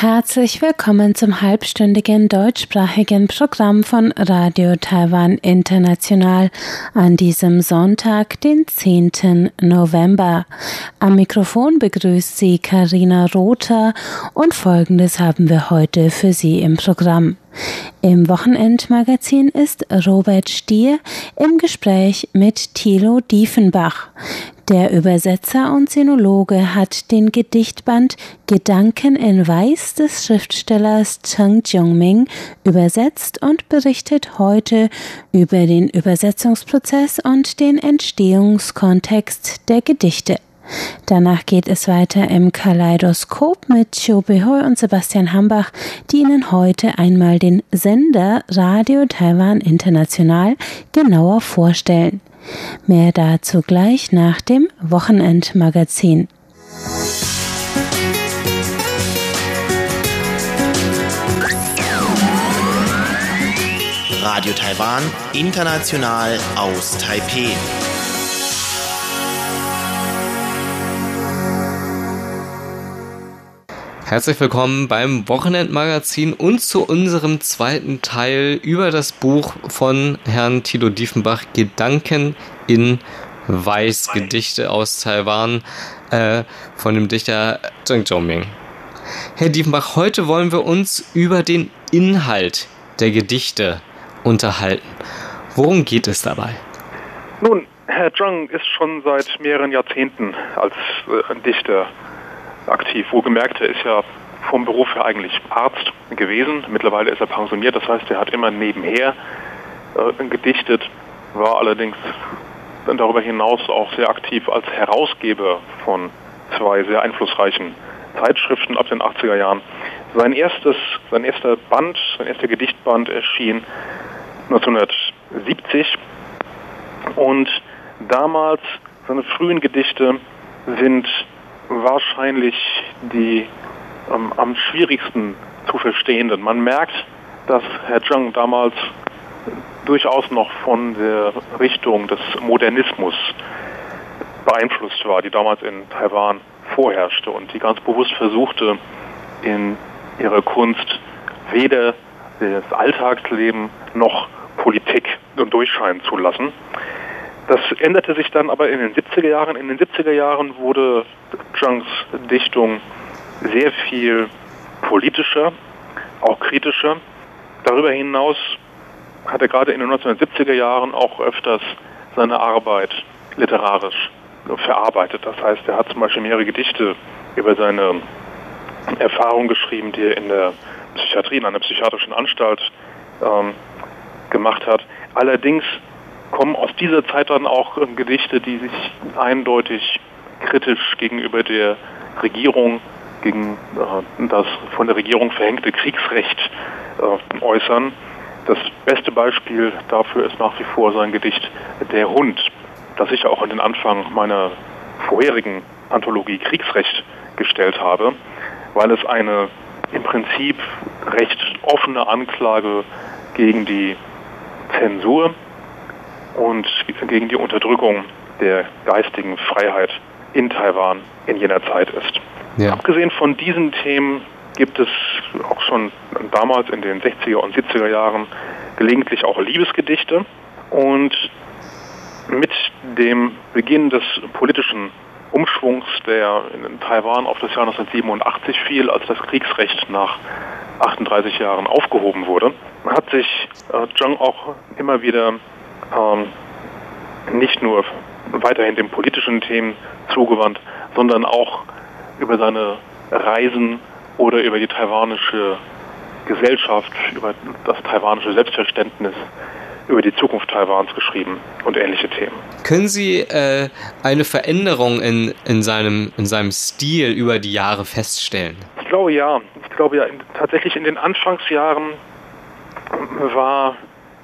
Herzlich willkommen zum halbstündigen deutschsprachigen Programm von Radio Taiwan International an diesem Sonntag, den 10. November. Am Mikrofon begrüßt Sie Karina Rother und Folgendes haben wir heute für Sie im Programm. Im Wochenendmagazin ist Robert Stier im Gespräch mit Thilo Diefenbach. Der Übersetzer und Sinologe hat den Gedichtband Gedanken in Weiß des Schriftstellers Cheng Jiongming übersetzt und berichtet heute über den Übersetzungsprozess und den Entstehungskontext der Gedichte. Danach geht es weiter im Kaleidoskop mit Chiu Behoy und Sebastian Hambach, die Ihnen heute einmal den Sender Radio Taiwan International genauer vorstellen. Mehr dazu gleich nach dem Wochenendmagazin. Radio Taiwan, international aus Taipeh. Herzlich willkommen beim Wochenendmagazin und zu unserem zweiten Teil über das Buch von Herrn Tilo Diefenbach Gedanken in Weiß, Gedichte aus Taiwan äh, von dem Dichter Zheng Zhongming. Herr Diefenbach, heute wollen wir uns über den Inhalt der Gedichte unterhalten. Worum geht es dabei? Nun, Herr Zhang ist schon seit mehreren Jahrzehnten als äh, Dichter aktiv. Wohlgemerkt, er ist ja vom Beruf her eigentlich Arzt gewesen. Mittlerweile ist er pensioniert, das heißt, er hat immer nebenher äh, gedichtet, war allerdings darüber hinaus auch sehr aktiv als Herausgeber von zwei sehr einflussreichen Zeitschriften ab den 80er Jahren. Sein erstes, sein erster Band, sein erster Gedichtband erschien 1970 und damals seine frühen Gedichte sind wahrscheinlich die ähm, am schwierigsten zu verstehenden. Man merkt, dass Herr Zhang damals durchaus noch von der Richtung des Modernismus beeinflusst war, die damals in Taiwan vorherrschte und die ganz bewusst versuchte, in ihrer Kunst weder das Alltagsleben noch Politik durchscheinen zu lassen. Das änderte sich dann aber in den 70er Jahren. In den 70er Jahren wurde Zhangs Dichtung sehr viel politischer, auch kritischer. Darüber hinaus hat er gerade in den 1970er Jahren auch öfters seine Arbeit literarisch verarbeitet. Das heißt, er hat zum Beispiel mehrere Gedichte über seine Erfahrung geschrieben, die er in der Psychiatrie, in einer psychiatrischen Anstalt ähm, gemacht hat. Allerdings kommen aus dieser Zeit dann auch ähm, Gedichte, die sich eindeutig kritisch gegenüber der Regierung, gegen äh, das von der Regierung verhängte Kriegsrecht äh, äußern. Das beste Beispiel dafür ist nach wie vor sein Gedicht Der Hund, das ich auch an den Anfang meiner vorherigen Anthologie Kriegsrecht gestellt habe, weil es eine im Prinzip recht offene Anklage gegen die Zensur und gegen die Unterdrückung der geistigen Freiheit in Taiwan in jener Zeit ist. Ja. Abgesehen von diesen Themen gibt es auch schon damals in den 60er und 70er Jahren gelegentlich auch Liebesgedichte und mit dem Beginn des politischen Umschwungs, der in Taiwan auf das Jahr 1987 fiel, als das Kriegsrecht nach 38 Jahren aufgehoben wurde, hat sich äh, Zhang auch immer wieder ähm, nicht nur weiterhin den politischen Themen zugewandt, sondern auch über seine Reisen oder über die taiwanische Gesellschaft, über das taiwanische Selbstverständnis, über die Zukunft Taiwans geschrieben und ähnliche Themen. Können Sie äh, eine Veränderung in, in, seinem, in seinem Stil über die Jahre feststellen? Ich glaube ja. Ich glaube ja, in, tatsächlich in den Anfangsjahren war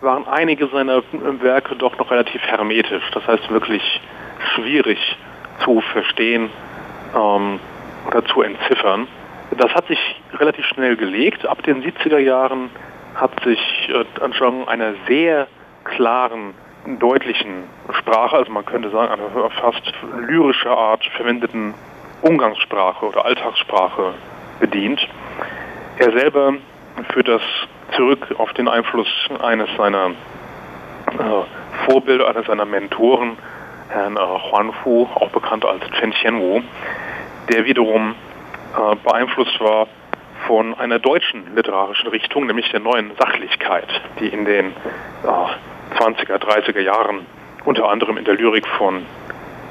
waren einige seiner Werke doch noch relativ hermetisch. Das heißt wirklich schwierig zu verstehen ähm, oder zu entziffern. Das hat sich relativ schnell gelegt. Ab den 70er Jahren hat sich äh, Zhang einer sehr klaren, deutlichen Sprache, also man könnte sagen eine fast lyrische Art verwendeten Umgangssprache oder Alltagssprache bedient. Er selber führt das zurück auf den Einfluss eines seiner äh, Vorbilder, eines seiner Mentoren, Herrn äh, Huan Fu, auch bekannt als Chen Qianwu, der wiederum äh, beeinflusst war von einer deutschen literarischen Richtung, nämlich der neuen Sachlichkeit, die in den äh, 20er, 30er Jahren unter anderem in der Lyrik von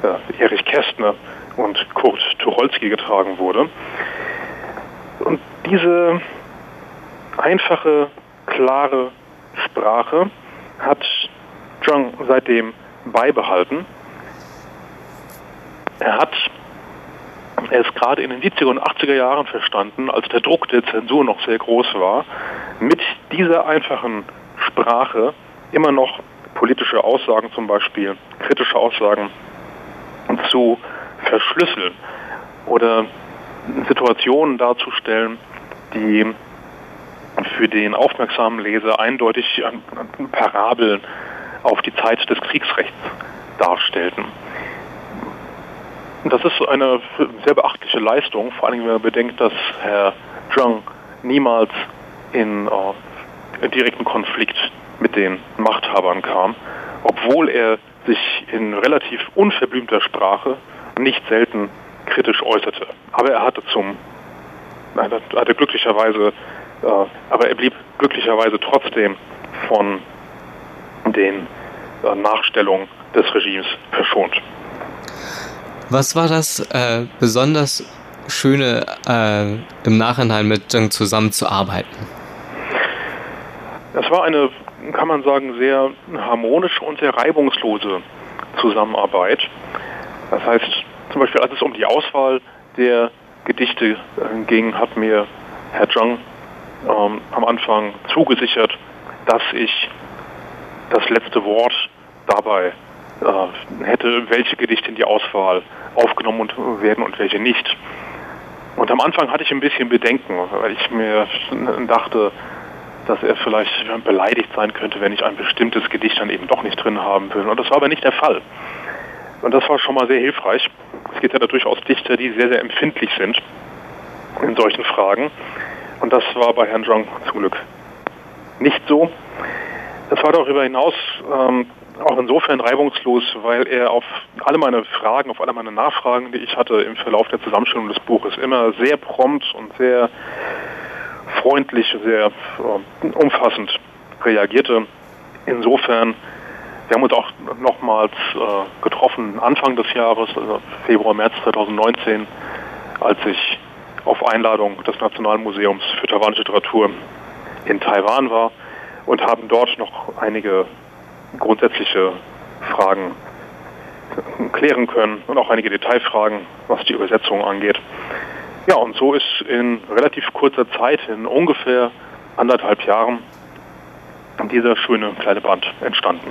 äh, Erich Kästner und Kurt Tucholsky getragen wurde. Und diese einfache, klare Sprache hat Zhang seitdem beibehalten. Er hat es gerade in den 70er und 80er Jahren verstanden, als der Druck der Zensur noch sehr groß war, mit dieser einfachen Sprache immer noch politische Aussagen zum Beispiel, kritische Aussagen zu verschlüsseln oder Situationen darzustellen, die für den aufmerksamen Leser eindeutig Parabeln auf die Zeit des Kriegsrechts darstellten. Das ist eine sehr beachtliche Leistung, vor allem wenn man bedenkt, dass Herr Zhang niemals in äh, direkten Konflikt mit den Machthabern kam, obwohl er sich in relativ unverblümter Sprache nicht selten kritisch äußerte. Aber er hatte zum, er hatte glücklicherweise, äh, aber er blieb glücklicherweise trotzdem von den äh, Nachstellungen des Regimes verschont. Was war das äh, besonders Schöne äh, im Nachhinein mit Zheng zusammenzuarbeiten? Es war eine, kann man sagen, sehr harmonische und sehr reibungslose Zusammenarbeit. Das heißt, zum Beispiel als es um die Auswahl der Gedichte äh, ging, hat mir Herr Zhang ähm, am Anfang zugesichert, dass ich das letzte Wort dabei äh, hätte, welche Gedichte in die Auswahl aufgenommen werden und welche nicht. Und am Anfang hatte ich ein bisschen Bedenken, weil ich mir dachte, dass er vielleicht beleidigt sein könnte, wenn ich ein bestimmtes Gedicht dann eben doch nicht drin haben will. Und das war aber nicht der Fall. Und das war schon mal sehr hilfreich. Es gibt ja da durchaus Dichter, die sehr, sehr empfindlich sind in solchen Fragen. Und das war bei Herrn Zhang zum Glück nicht so. Das war darüber hinaus ähm, auch insofern reibungslos, weil er auf alle meine Fragen, auf alle meine Nachfragen, die ich hatte im Verlauf der Zusammenstellung des Buches, immer sehr prompt und sehr freundlich, sehr äh, umfassend reagierte. Insofern, wir haben uns auch nochmals äh, getroffen Anfang des Jahres, also Februar, März 2019, als ich auf Einladung des Nationalmuseums für taiwanische Literatur in Taiwan war und haben dort noch einige grundsätzliche Fragen klären können und auch einige Detailfragen, was die Übersetzung angeht. Ja, und so ist in relativ kurzer Zeit, in ungefähr anderthalb Jahren, dieser schöne kleine Band entstanden.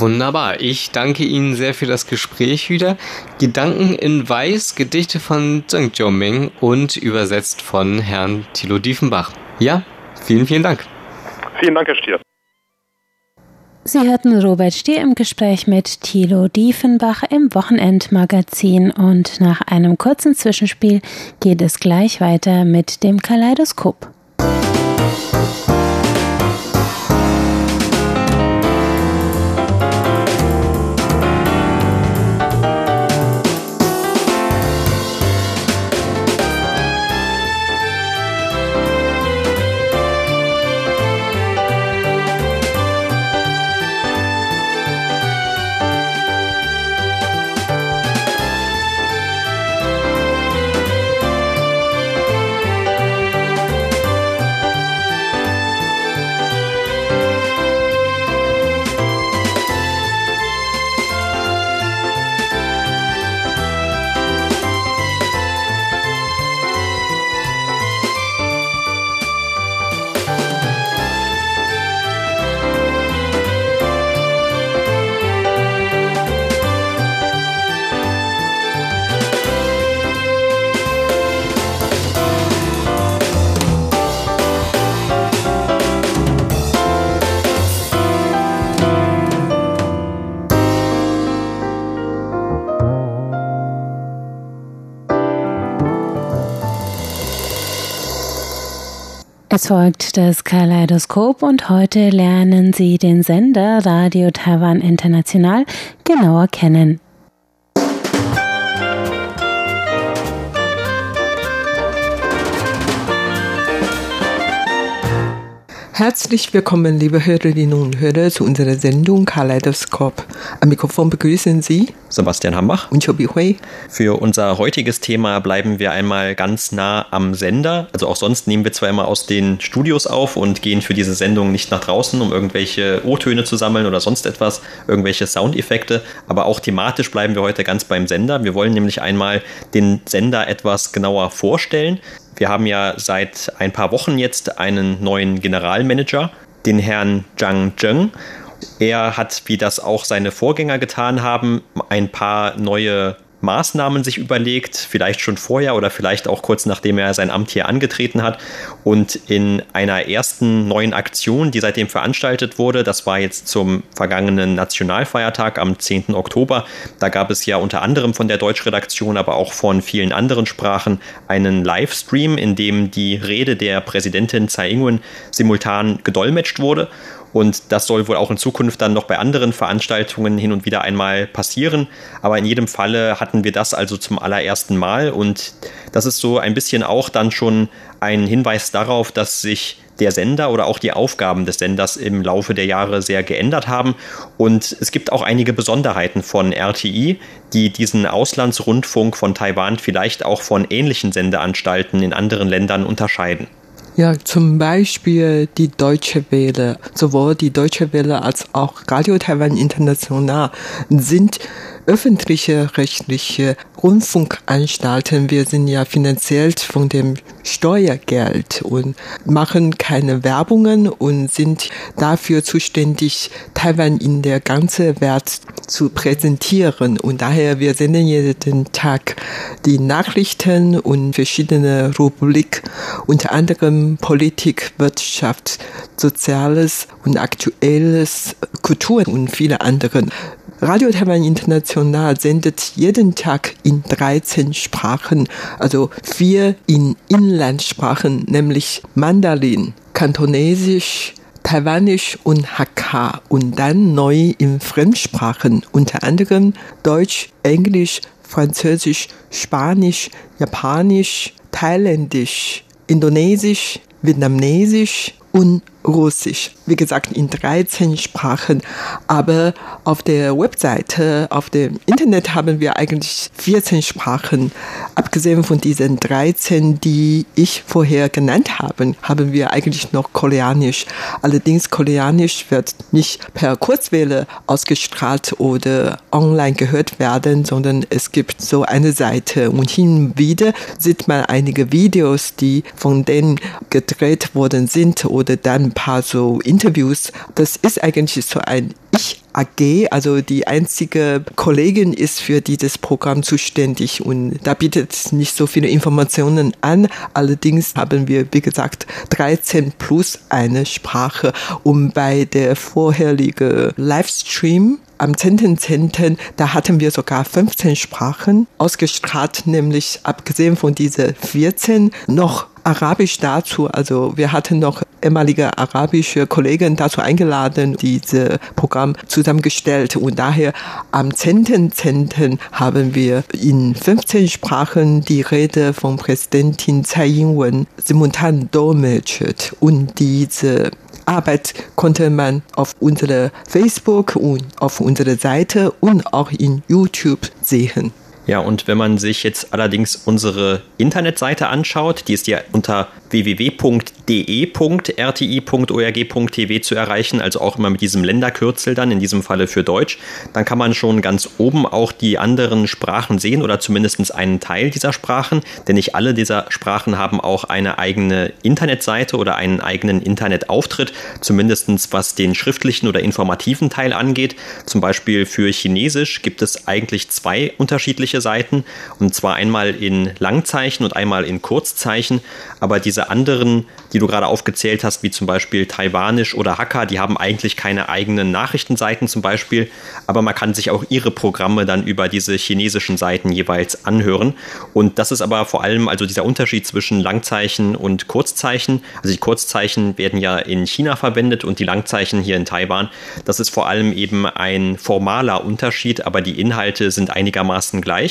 Wunderbar. Ich danke Ihnen sehr für das Gespräch wieder. Gedanken in Weiß, Gedichte von Zheng Jiuming und übersetzt von Herrn Thilo Diefenbach. Ja, vielen, vielen Dank. Vielen Dank, Herr Stier. Sie hörten Robert Stier im Gespräch mit Thilo Diefenbach im Wochenendmagazin und nach einem kurzen Zwischenspiel geht es gleich weiter mit dem Kaleidoskop. Es folgt das Kaleidoskop und heute lernen Sie den Sender Radio Taiwan International genauer kennen. Herzlich willkommen, liebe Hörerinnen und Hörer, zu unserer Sendung Kaleidoskop. Am Mikrofon begrüßen Sie Sebastian Hambach und Chobi Hui. Für unser heutiges Thema bleiben wir einmal ganz nah am Sender. Also auch sonst nehmen wir zwar immer aus den Studios auf und gehen für diese Sendung nicht nach draußen, um irgendwelche O-Töne zu sammeln oder sonst etwas, irgendwelche Soundeffekte, aber auch thematisch bleiben wir heute ganz beim Sender. Wir wollen nämlich einmal den Sender etwas genauer vorstellen. Wir haben ja seit ein paar Wochen jetzt einen neuen Generalmanager, den Herrn Zhang Zheng. Er hat, wie das auch seine Vorgänger getan haben, ein paar neue Maßnahmen sich überlegt, vielleicht schon vorher oder vielleicht auch kurz nachdem er sein Amt hier angetreten hat. Und in einer ersten neuen Aktion, die seitdem veranstaltet wurde, das war jetzt zum vergangenen Nationalfeiertag am 10. Oktober, da gab es ja unter anderem von der Deutschredaktion, aber auch von vielen anderen Sprachen einen Livestream, in dem die Rede der Präsidentin Tsai Ing-wen simultan gedolmetscht wurde. Und das soll wohl auch in Zukunft dann noch bei anderen Veranstaltungen hin und wieder einmal passieren. Aber in jedem Falle hatten wir das also zum allerersten Mal. Und das ist so ein bisschen auch dann schon ein Hinweis darauf, dass sich der Sender oder auch die Aufgaben des Senders im Laufe der Jahre sehr geändert haben. Und es gibt auch einige Besonderheiten von RTI, die diesen Auslandsrundfunk von Taiwan vielleicht auch von ähnlichen Sendeanstalten in anderen Ländern unterscheiden. Ja, zum Beispiel die Deutsche Welle, sowohl die Deutsche Welle als auch Radio Taiwan International sind öffentliche rechtliche Rundfunkanstalten. Wir sind ja finanziell von dem Steuergeld und machen keine Werbungen und sind dafür zuständig, Taiwan in der ganzen Welt zu präsentieren. Und daher, wir senden jeden Tag die Nachrichten und verschiedene Rubrik, unter anderem Politik, Wirtschaft, Soziales und Aktuelles, Kultur und viele andere. Radio Taiwan International sendet jeden Tag in 13 Sprachen, also vier in Inlandssprachen, nämlich Mandarin, Kantonesisch, Taiwanisch und Hakka und dann neu in Fremdsprachen, unter anderem Deutsch, Englisch, Französisch, Spanisch, Japanisch, Thailändisch, Indonesisch, Vietnamesisch und Russisch. Wie gesagt, in 13 Sprachen. Aber auf der Webseite, auf dem Internet haben wir eigentlich 14 Sprachen. Abgesehen von diesen 13, die ich vorher genannt habe, haben wir eigentlich noch Koreanisch. Allerdings Koreanisch wird nicht per Kurzwelle ausgestrahlt oder online gehört werden, sondern es gibt so eine Seite und hin und wieder sieht man einige Videos, die von denen gedreht worden sind oder dann ein paar so Interviews. Das ist eigentlich so ein Ich AG, also die einzige Kollegin ist für dieses Programm zuständig und da bietet nicht so viele Informationen an. Allerdings haben wir, wie gesagt, 13 plus eine Sprache und bei der vorherigen Livestream am 10.10., .10., da hatten wir sogar 15 Sprachen ausgestrahlt, nämlich abgesehen von diese 14 noch Arabisch dazu. Also wir hatten noch ehemalige arabische Kollegen dazu eingeladen, dieses Programm zusammengestellt. Und daher am 10.10. .10. haben wir in 15 Sprachen die Rede von Präsidentin Tsai Ing-wen simultan dolmetscht. Und diese Arbeit konnte man auf unserer Facebook und auf unserer Seite und auch in YouTube sehen. Ja, und wenn man sich jetzt allerdings unsere Internetseite anschaut, die ist ja unter www.de.rti.org.tv zu erreichen, also auch immer mit diesem Länderkürzel dann, in diesem Falle für Deutsch, dann kann man schon ganz oben auch die anderen Sprachen sehen oder zumindest einen Teil dieser Sprachen, denn nicht alle dieser Sprachen haben auch eine eigene Internetseite oder einen eigenen Internetauftritt, zumindest was den schriftlichen oder informativen Teil angeht. Zum Beispiel für Chinesisch gibt es eigentlich zwei unterschiedliche unterschiedliche Seiten und zwar einmal in Langzeichen und einmal in Kurzzeichen. Aber diese anderen, die du gerade aufgezählt hast, wie zum Beispiel Taiwanisch oder Hakka, die haben eigentlich keine eigenen Nachrichtenseiten zum Beispiel, aber man kann sich auch ihre Programme dann über diese chinesischen Seiten jeweils anhören. Und das ist aber vor allem also dieser Unterschied zwischen Langzeichen und Kurzzeichen. Also die Kurzzeichen werden ja in China verwendet und die Langzeichen hier in Taiwan. Das ist vor allem eben ein formaler Unterschied, aber die Inhalte sind einigermaßen gleich.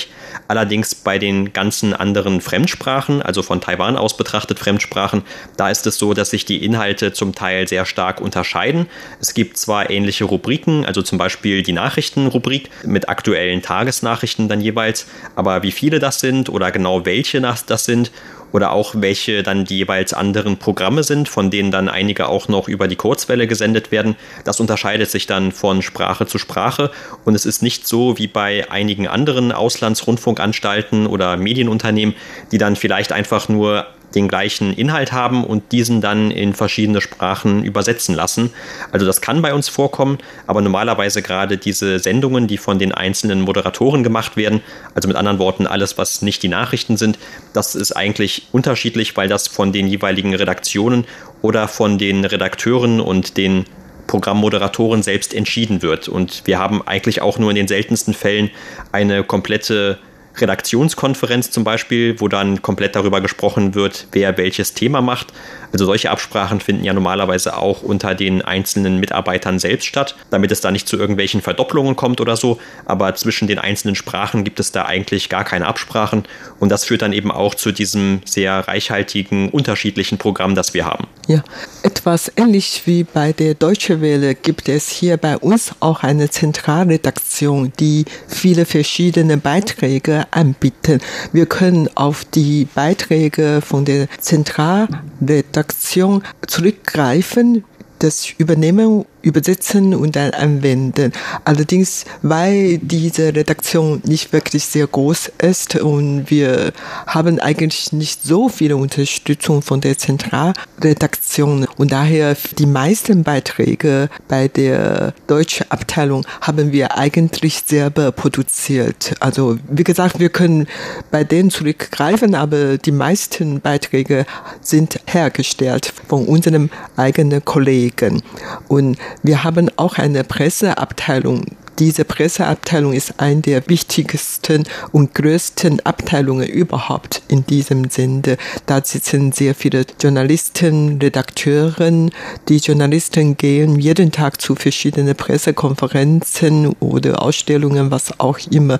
Allerdings bei den ganzen anderen Fremdsprachen, also von Taiwan aus betrachtet Fremdsprachen, da ist es so, dass sich die Inhalte zum Teil sehr stark unterscheiden. Es gibt zwar ähnliche Rubriken, also zum Beispiel die Nachrichtenrubrik mit aktuellen Tagesnachrichten dann jeweils, aber wie viele das sind oder genau welche das sind oder auch welche dann die jeweils anderen Programme sind, von denen dann einige auch noch über die Kurzwelle gesendet werden. Das unterscheidet sich dann von Sprache zu Sprache und es ist nicht so wie bei einigen anderen Auslandsrundfunkanstalten oder Medienunternehmen, die dann vielleicht einfach nur den gleichen Inhalt haben und diesen dann in verschiedene Sprachen übersetzen lassen. Also das kann bei uns vorkommen, aber normalerweise gerade diese Sendungen, die von den einzelnen Moderatoren gemacht werden, also mit anderen Worten alles, was nicht die Nachrichten sind, das ist eigentlich unterschiedlich, weil das von den jeweiligen Redaktionen oder von den Redakteuren und den Programmmoderatoren selbst entschieden wird. Und wir haben eigentlich auch nur in den seltensten Fällen eine komplette Redaktionskonferenz zum Beispiel, wo dann komplett darüber gesprochen wird, wer welches Thema macht. Also solche Absprachen finden ja normalerweise auch unter den einzelnen Mitarbeitern selbst statt, damit es da nicht zu irgendwelchen Verdopplungen kommt oder so. Aber zwischen den einzelnen Sprachen gibt es da eigentlich gar keine Absprachen. Und das führt dann eben auch zu diesem sehr reichhaltigen, unterschiedlichen Programm, das wir haben. Ja, etwas ähnlich wie bei der Deutsche Welle gibt es hier bei uns auch eine Zentralredaktion, die viele verschiedene Beiträge anbieten. Wir können auf die Beiträge von der Zentralredaktion zurückgreifen, das übernehmen übersetzen und dann anwenden. Allerdings, weil diese Redaktion nicht wirklich sehr groß ist und wir haben eigentlich nicht so viele Unterstützung von der Zentralredaktion und daher die meisten Beiträge bei der deutschen Abteilung haben wir eigentlich selber produziert. Also wie gesagt, wir können bei denen zurückgreifen, aber die meisten Beiträge sind hergestellt von unseren eigenen Kollegen. Und wir haben auch eine Presseabteilung diese Presseabteilung ist eine der wichtigsten und größten Abteilungen überhaupt in diesem Sende. Da sitzen sehr viele Journalisten, Redakteuren. Die Journalisten gehen jeden Tag zu verschiedenen Pressekonferenzen oder Ausstellungen, was auch immer,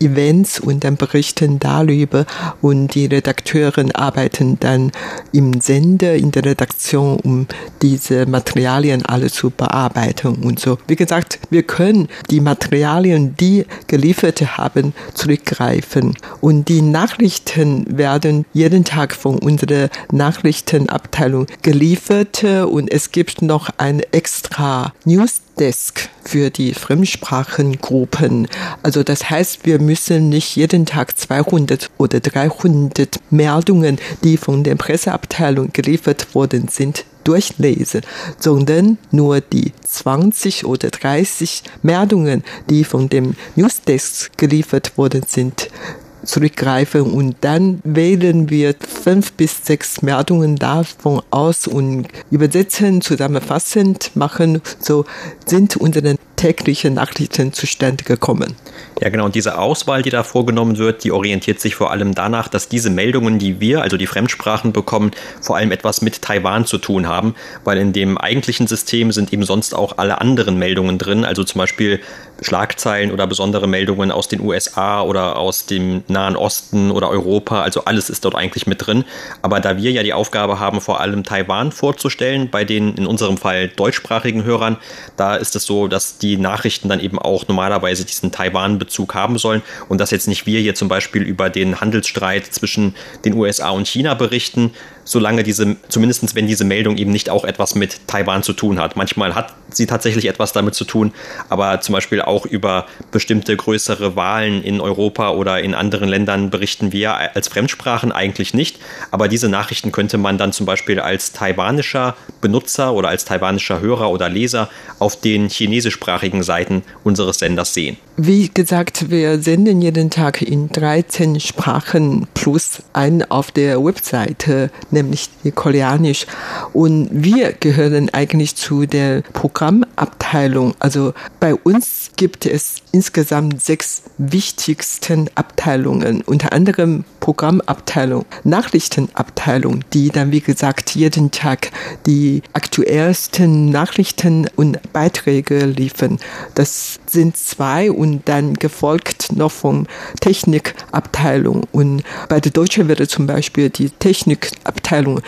Events und dann berichten darüber. Und die Redakteuren arbeiten dann im Sender, in der Redaktion, um diese Materialien alle zu bearbeiten und so. Wie gesagt, wir können die die Materialien, die geliefert haben, zurückgreifen. Und die Nachrichten werden jeden Tag von unserer Nachrichtenabteilung geliefert und es gibt noch ein extra Newsdesk für die Fremdsprachengruppen. Also das heißt, wir müssen nicht jeden Tag 200 oder 300 Meldungen, die von der Presseabteilung geliefert worden sind, durchlesen, sondern nur die 20 oder 30 Meldungen, die von dem Newsdesk geliefert worden sind, zurückgreifen und dann wählen wir fünf bis sechs Meldungen davon aus und übersetzen, zusammenfassend machen. So sind unsere täglichen Nachrichten zustande gekommen. Ja, genau. Und diese Auswahl, die da vorgenommen wird, die orientiert sich vor allem danach, dass diese Meldungen, die wir, also die Fremdsprachen bekommen, vor allem etwas mit Taiwan zu tun haben, weil in dem eigentlichen System sind eben sonst auch alle anderen Meldungen drin, also zum Beispiel Schlagzeilen oder besondere Meldungen aus den USA oder aus dem Nahen Osten oder Europa, also alles ist dort eigentlich mit drin. Aber da wir ja die Aufgabe haben, vor allem Taiwan vorzustellen, bei den in unserem Fall deutschsprachigen Hörern, da ist es so, dass die Nachrichten dann eben auch normalerweise diesen Taiwan-Bezug haben sollen und dass jetzt nicht wir hier zum Beispiel über den Handelsstreit zwischen den USA und China berichten, solange diese, zumindest wenn diese Meldung eben nicht auch etwas mit Taiwan zu tun hat. Manchmal hat sie tatsächlich etwas damit zu tun, aber zum Beispiel auch über bestimmte größere Wahlen in Europa oder in anderen Ländern berichten wir als Fremdsprachen eigentlich nicht. Aber diese Nachrichten könnte man dann zum Beispiel als taiwanischer Benutzer oder als taiwanischer Hörer oder Leser auf den chinesischsprachigen Seiten unseres Senders sehen. Wie gesagt, wir senden jeden Tag in 13 Sprachen plus ein auf der Webseite, nämlich Koreanisch. Und wir gehören eigentlich zu der Programmabteilung. Also bei uns gibt es insgesamt sechs wichtigsten Abteilungen, unter anderem Programmabteilung, Nachrichtenabteilung, die dann, wie gesagt, jeden Tag die aktuellsten Nachrichten und Beiträge liefern. Das sind zwei und dann gefolgt noch vom Technikabteilung. Und bei der Deutsche Welle zum Beispiel, die Technikabteilung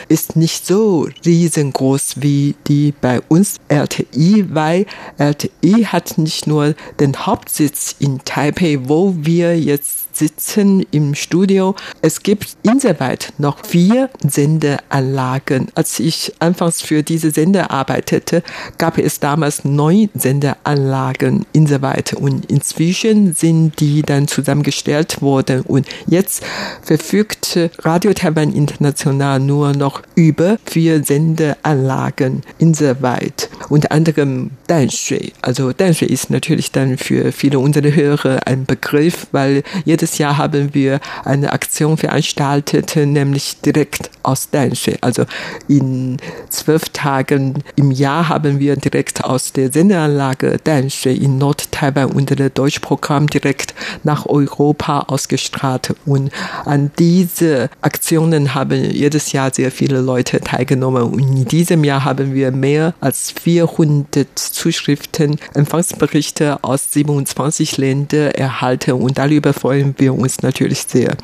ist nicht so riesengroß wie die bei uns RTI, weil RTI hat nicht nur den Hauptsitz in Taipei, wo wir jetzt sitzen im Studio. Es gibt insoweit noch vier Sendeanlagen. Als ich anfangs für diese Sender arbeitete, gab es damals neun Sendeanlagen insoweit und inzwischen sind die dann zusammengestellt worden und jetzt verfügt Radio Taiwan International nur noch über vier Sendeanlagen insoweit. Unter anderem Danshui. Also Danshui ist natürlich dann für viele unserer Hörer ein Begriff, weil jedes Jahr haben wir eine Aktion veranstaltet, nämlich direkt aus Danshui. Also in zwölf Tagen im Jahr haben wir direkt aus der Sendeanlage Danshui in Nord-Taiwan unser Deutschprogramm direkt nach Europa ausgestrahlt. Und an diese Aktionen haben jedes Jahr sehr viele Leute teilgenommen. Und in diesem Jahr haben wir mehr als 400 Zuschriften, Empfangsberichte aus 27 Ländern erhalten und darüber freuen wir uns natürlich sehr.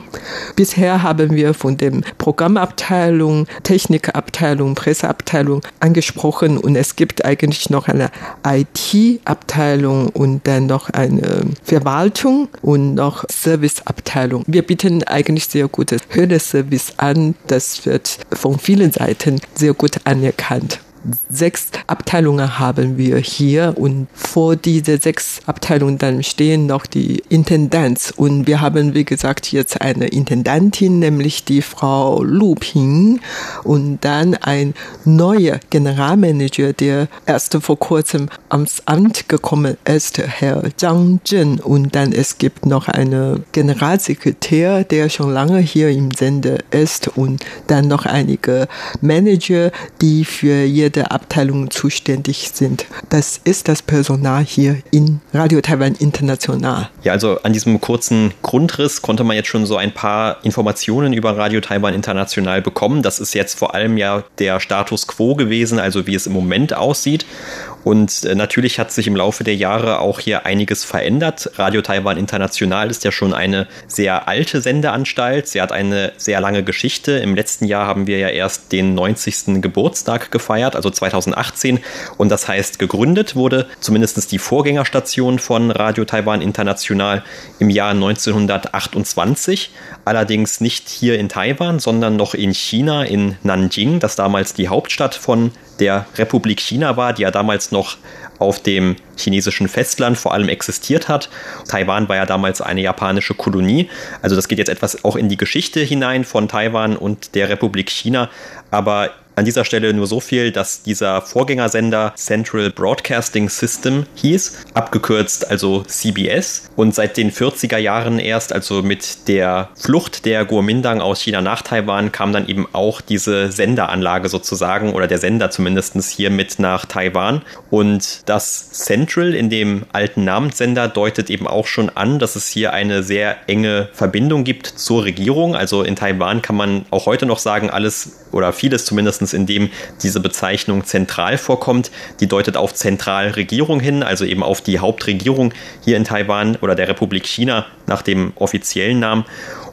Bisher haben wir von dem Programmabteilung, Technikabteilung, Presseabteilung angesprochen und es gibt eigentlich noch eine IT-Abteilung und dann noch eine Verwaltung und noch Serviceabteilung. Wir bieten eigentlich sehr gutes Hörerservice an. Das wird von vielen Seiten sehr gut anerkannt sechs Abteilungen haben wir hier. Und vor diese sechs Abteilungen dann stehen noch die Intendanz. Und wir haben wie gesagt jetzt eine Intendantin, nämlich die Frau Lu Ping. Und dann ein neuer Generalmanager, der erst vor kurzem ans Amt gekommen ist, Herr Zhang Zhen. Und dann es gibt noch einen Generalsekretär, der schon lange hier im Sender ist. Und dann noch einige Manager, die für jede der Abteilungen zuständig sind. Das ist das Personal hier in Radio Taiwan International. Ja, also an diesem kurzen Grundriss konnte man jetzt schon so ein paar Informationen über Radio Taiwan International bekommen. Das ist jetzt vor allem ja der Status quo gewesen, also wie es im Moment aussieht. Und äh, natürlich hat sich im Laufe der Jahre auch hier einiges verändert. Radio Taiwan International ist ja schon eine sehr alte Sendeanstalt. Sie hat eine sehr lange Geschichte. Im letzten Jahr haben wir ja erst den 90. Geburtstag gefeiert, also 2018. Und das heißt, gegründet wurde zumindest die Vorgängerstation von Radio Taiwan International im Jahr 1928. Allerdings nicht hier in Taiwan, sondern noch in China, in Nanjing, das damals die Hauptstadt von der Republik China war, die ja damals noch auf dem chinesischen Festland vor allem existiert hat. Taiwan war ja damals eine japanische Kolonie. Also das geht jetzt etwas auch in die Geschichte hinein von Taiwan und der Republik China. Aber an dieser Stelle nur so viel, dass dieser Vorgängersender Central Broadcasting System hieß, abgekürzt also CBS. Und seit den 40er Jahren erst, also mit der Flucht der Kuomintang aus China nach Taiwan, kam dann eben auch diese Senderanlage sozusagen oder der Sender zumindest hier mit nach Taiwan. Und das Central in dem alten Namenssender deutet eben auch schon an, dass es hier eine sehr enge Verbindung gibt zur Regierung. Also in Taiwan kann man auch heute noch sagen, alles oder vieles zumindest in dem diese Bezeichnung zentral vorkommt. Die deutet auf Zentralregierung hin, also eben auf die Hauptregierung hier in Taiwan oder der Republik China nach dem offiziellen Namen.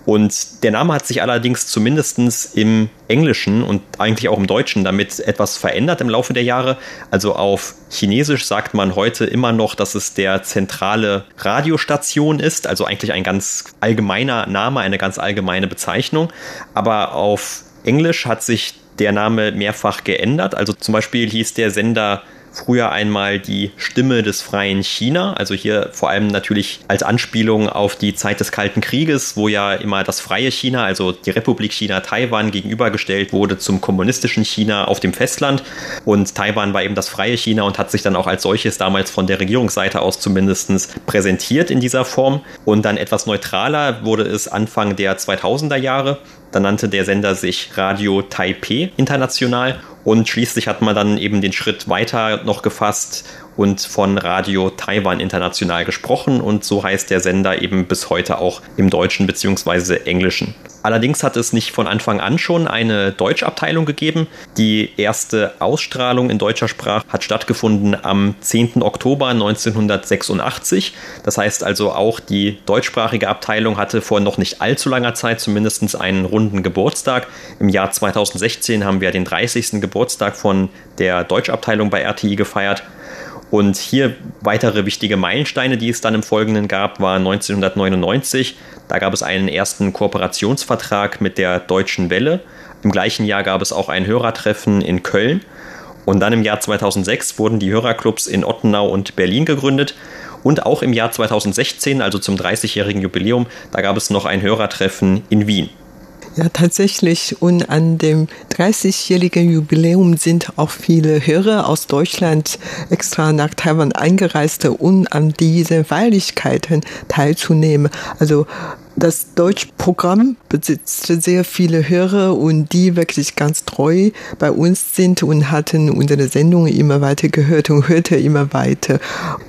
Und der Name hat sich allerdings zumindest im Englischen und eigentlich auch im Deutschen damit etwas verändert im Laufe der Jahre. Also auf Chinesisch sagt man heute immer noch, dass es der zentrale Radiostation ist, also eigentlich ein ganz allgemeiner Name, eine ganz allgemeine Bezeichnung. Aber auf Englisch hat sich der Name mehrfach geändert. Also zum Beispiel hieß der Sender früher einmal die Stimme des freien China, also hier vor allem natürlich als Anspielung auf die Zeit des Kalten Krieges, wo ja immer das freie China, also die Republik China Taiwan gegenübergestellt wurde zum kommunistischen China auf dem Festland. Und Taiwan war eben das freie China und hat sich dann auch als solches damals von der Regierungsseite aus zumindest präsentiert in dieser Form. Und dann etwas neutraler wurde es Anfang der 2000er Jahre. Dann nannte der Sender sich Radio Taipei International und schließlich hat man dann eben den Schritt weiter noch gefasst und von Radio Taiwan International gesprochen und so heißt der Sender eben bis heute auch im Deutschen bzw. Englischen. Allerdings hat es nicht von Anfang an schon eine Deutschabteilung gegeben. Die erste Ausstrahlung in deutscher Sprache hat stattgefunden am 10. Oktober 1986. Das heißt also auch die deutschsprachige Abteilung hatte vor noch nicht allzu langer Zeit zumindest einen runden Geburtstag. Im Jahr 2016 haben wir den 30. Geburtstag von der Deutschabteilung bei RTI gefeiert. Und hier weitere wichtige Meilensteine, die es dann im Folgenden gab, war 1999. Da gab es einen ersten Kooperationsvertrag mit der Deutschen Welle. Im gleichen Jahr gab es auch ein Hörertreffen in Köln. Und dann im Jahr 2006 wurden die Hörerclubs in Ottenau und Berlin gegründet. Und auch im Jahr 2016, also zum 30-jährigen Jubiläum, da gab es noch ein Hörertreffen in Wien. Ja, tatsächlich. Und an dem 30-jährigen Jubiläum sind auch viele Hörer aus Deutschland extra nach Taiwan eingereist, um an diesen Feierlichkeiten teilzunehmen. Also das Deutschprogramm besitzt sehr viele Hörer und die wirklich ganz treu bei uns sind und hatten unsere Sendung immer weiter gehört und hörte immer weiter.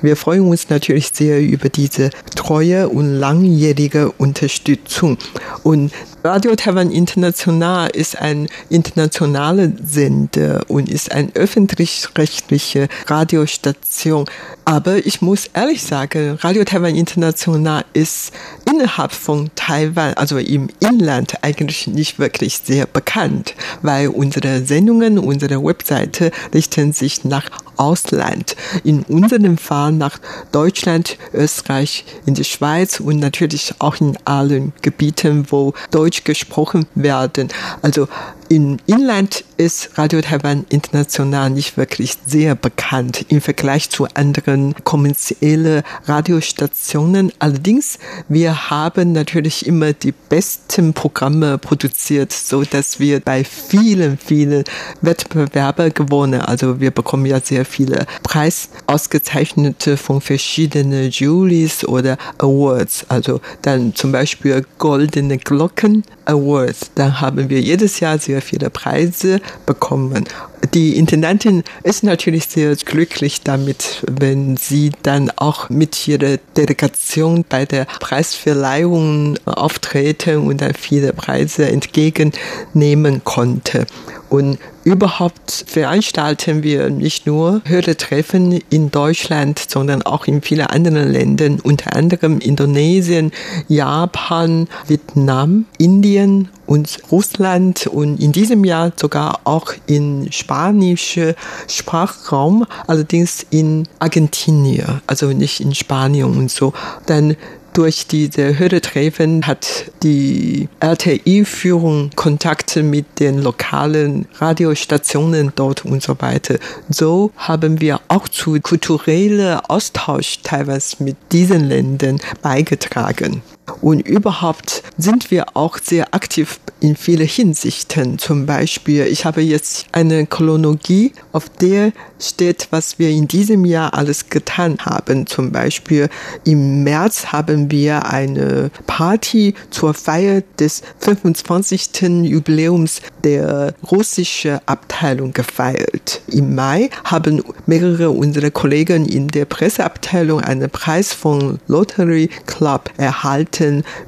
Wir freuen uns natürlich sehr über diese treue und langjährige Unterstützung. Und Radio Taiwan International ist ein internationaler Sender und ist eine öffentlich-rechtliche Radiostation. Aber ich muss ehrlich sagen, Radio Taiwan International ist innerhalb von Taiwan, also im Inland, eigentlich nicht wirklich sehr bekannt, weil unsere Sendungen, unsere Webseite richten sich nach Ausland. In unserem Fall nach Deutschland, Österreich, in die Schweiz und natürlich auch in allen Gebieten, wo Deutsch gesprochen werden. Also im Inland ist Radio Taiwan international nicht wirklich sehr bekannt im Vergleich zu anderen kommerziellen Radiostationen. Allerdings, wir haben natürlich immer die besten Programme produziert, so dass wir bei vielen, vielen Wettbewerben gewonnen. Also wir bekommen ja sehr viele Preis ausgezeichnete von verschiedenen Juries oder Awards. Also dann zum Beispiel Goldene Glocken Awards. Da haben wir jedes Jahr sehr viele Preise bekommen. Die Intendantin ist natürlich sehr glücklich damit, wenn sie dann auch mit ihrer Delegation bei der Preisverleihung auftreten und dann viele Preise entgegennehmen konnte. Und überhaupt veranstalten wir nicht nur Hörertreffen in Deutschland, sondern auch in vielen anderen Ländern, unter anderem Indonesien, Japan, Vietnam, Indien und Russland und in diesem Jahr sogar auch in spanische Sprachraum, allerdings in Argentinien, also nicht in Spanien und so. Dann durch diese Hörertreffen hat die RTI-Führung Kontakte mit den lokalen Radiostationen dort und so weiter. So haben wir auch zu kulturellen Austausch teilweise mit diesen Ländern beigetragen. Und überhaupt sind wir auch sehr aktiv in vielen Hinsichten. Zum Beispiel, ich habe jetzt eine Chronologie, auf der steht, was wir in diesem Jahr alles getan haben. Zum Beispiel im März haben wir eine Party zur Feier des 25. Jubiläums der russischen Abteilung gefeiert. Im Mai haben mehrere unserer Kollegen in der Presseabteilung einen Preis von Lottery Club erhalten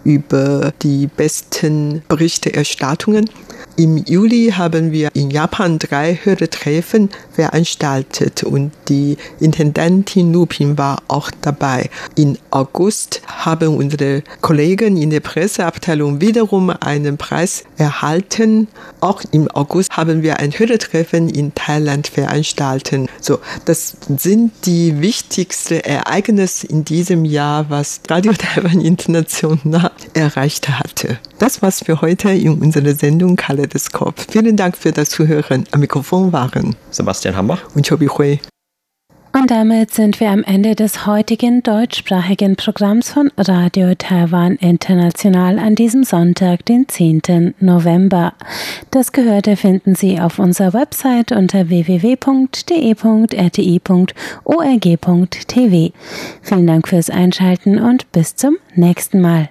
über die besten Berichterstattungen im Juli haben wir in Japan drei Hörertreffen veranstaltet und die Intendantin Lupin war auch dabei. In August haben unsere Kollegen in der Presseabteilung wiederum einen Preis erhalten. Auch im August haben wir ein Hörertreffen in Thailand veranstaltet. So, das sind die wichtigsten Ereignisse in diesem Jahr, was Radio Taiwan International erreicht hatte. Das war's für heute in unserer Sendung Kalle Kaleidoskop. Vielen Dank für das Zuhören. Am Mikrofon waren Sebastian Hambach und Chobi Hui. Und damit sind wir am Ende des heutigen deutschsprachigen Programms von Radio Taiwan International an diesem Sonntag, den 10. November. Das Gehörte finden Sie auf unserer Website unter www.de.rti.org.tv. Vielen Dank fürs Einschalten und bis zum nächsten Mal.